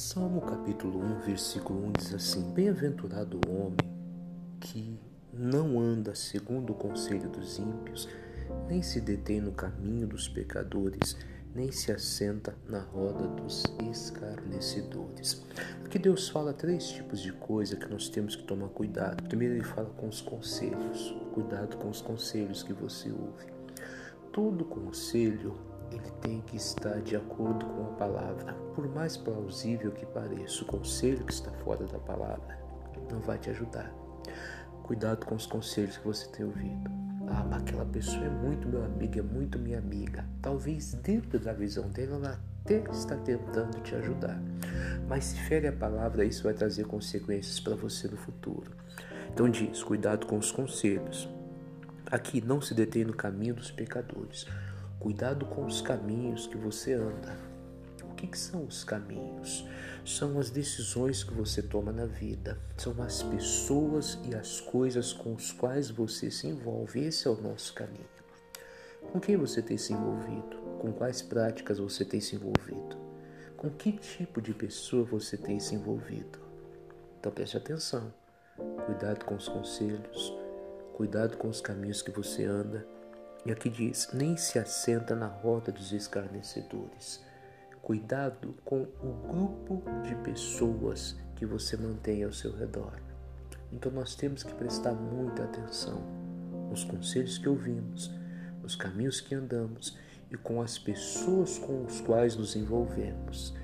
Salmo capítulo 1, versículo 1 diz assim: Bem-aventurado o homem que não anda segundo o conselho dos ímpios, nem se detém no caminho dos pecadores, nem se assenta na roda dos escarnecedores. Aqui Deus fala três tipos de coisa que nós temos que tomar cuidado. Primeiro ele fala com os conselhos, cuidado com os conselhos que você ouve. Todo conselho ele tem que estar de acordo com a palavra. Por mais plausível que pareça, o conselho que está fora da palavra não vai te ajudar. Cuidado com os conselhos que você tem ouvido. Ah, mas aquela pessoa é muito meu amigo, é muito minha amiga. Talvez dentro da visão dela ela até está tentando te ajudar. Mas se fere a palavra, isso vai trazer consequências para você no futuro. Então diz, cuidado com os conselhos. Aqui não se detém no caminho dos pecadores. Cuidado com os caminhos que você anda. O que, que são os caminhos? São as decisões que você toma na vida, são as pessoas e as coisas com as quais você se envolve. Esse é o nosso caminho. Com quem você tem se envolvido? Com quais práticas você tem se envolvido? Com que tipo de pessoa você tem se envolvido? Então preste atenção. Cuidado com os conselhos, cuidado com os caminhos que você anda. E aqui diz: nem se assenta na roda dos escarnecedores. Cuidado com o grupo de pessoas que você mantém ao seu redor. Então nós temos que prestar muita atenção nos conselhos que ouvimos, nos caminhos que andamos e com as pessoas com os quais nos envolvemos.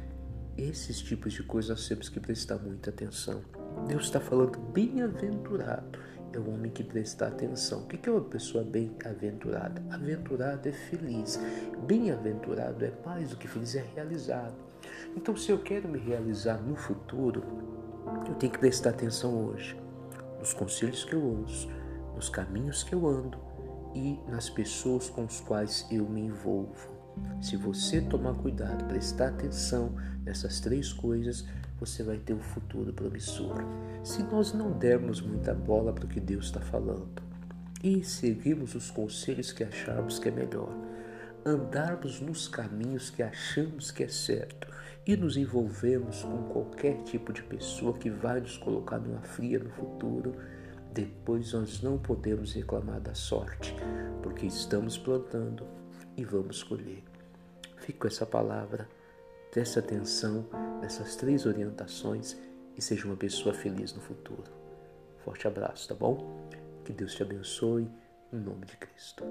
Esses tipos de coisas nós temos que prestar muita atenção. Deus está falando bem-aventurado é o homem que presta atenção. O que é uma pessoa bem-aventurada? Aventurado é feliz. Bem-aventurado é mais do que feliz, é realizado. Então, se eu quero me realizar no futuro, eu tenho que prestar atenção hoje nos conselhos que eu ouço, nos caminhos que eu ando e nas pessoas com as quais eu me envolvo. Se você tomar cuidado, prestar atenção nessas três coisas, você vai ter um futuro promissor. Se nós não dermos muita bola para o que Deus está falando e seguirmos os conselhos que acharmos que é melhor, andarmos nos caminhos que achamos que é certo e nos envolvermos com qualquer tipo de pessoa que vai nos colocar numa fria no futuro, depois nós não podemos reclamar da sorte, porque estamos plantando e vamos colher. Fico com essa palavra Preste atenção nessas três orientações e seja uma pessoa feliz no futuro. Forte abraço, tá bom? Que Deus te abençoe, em nome de Cristo.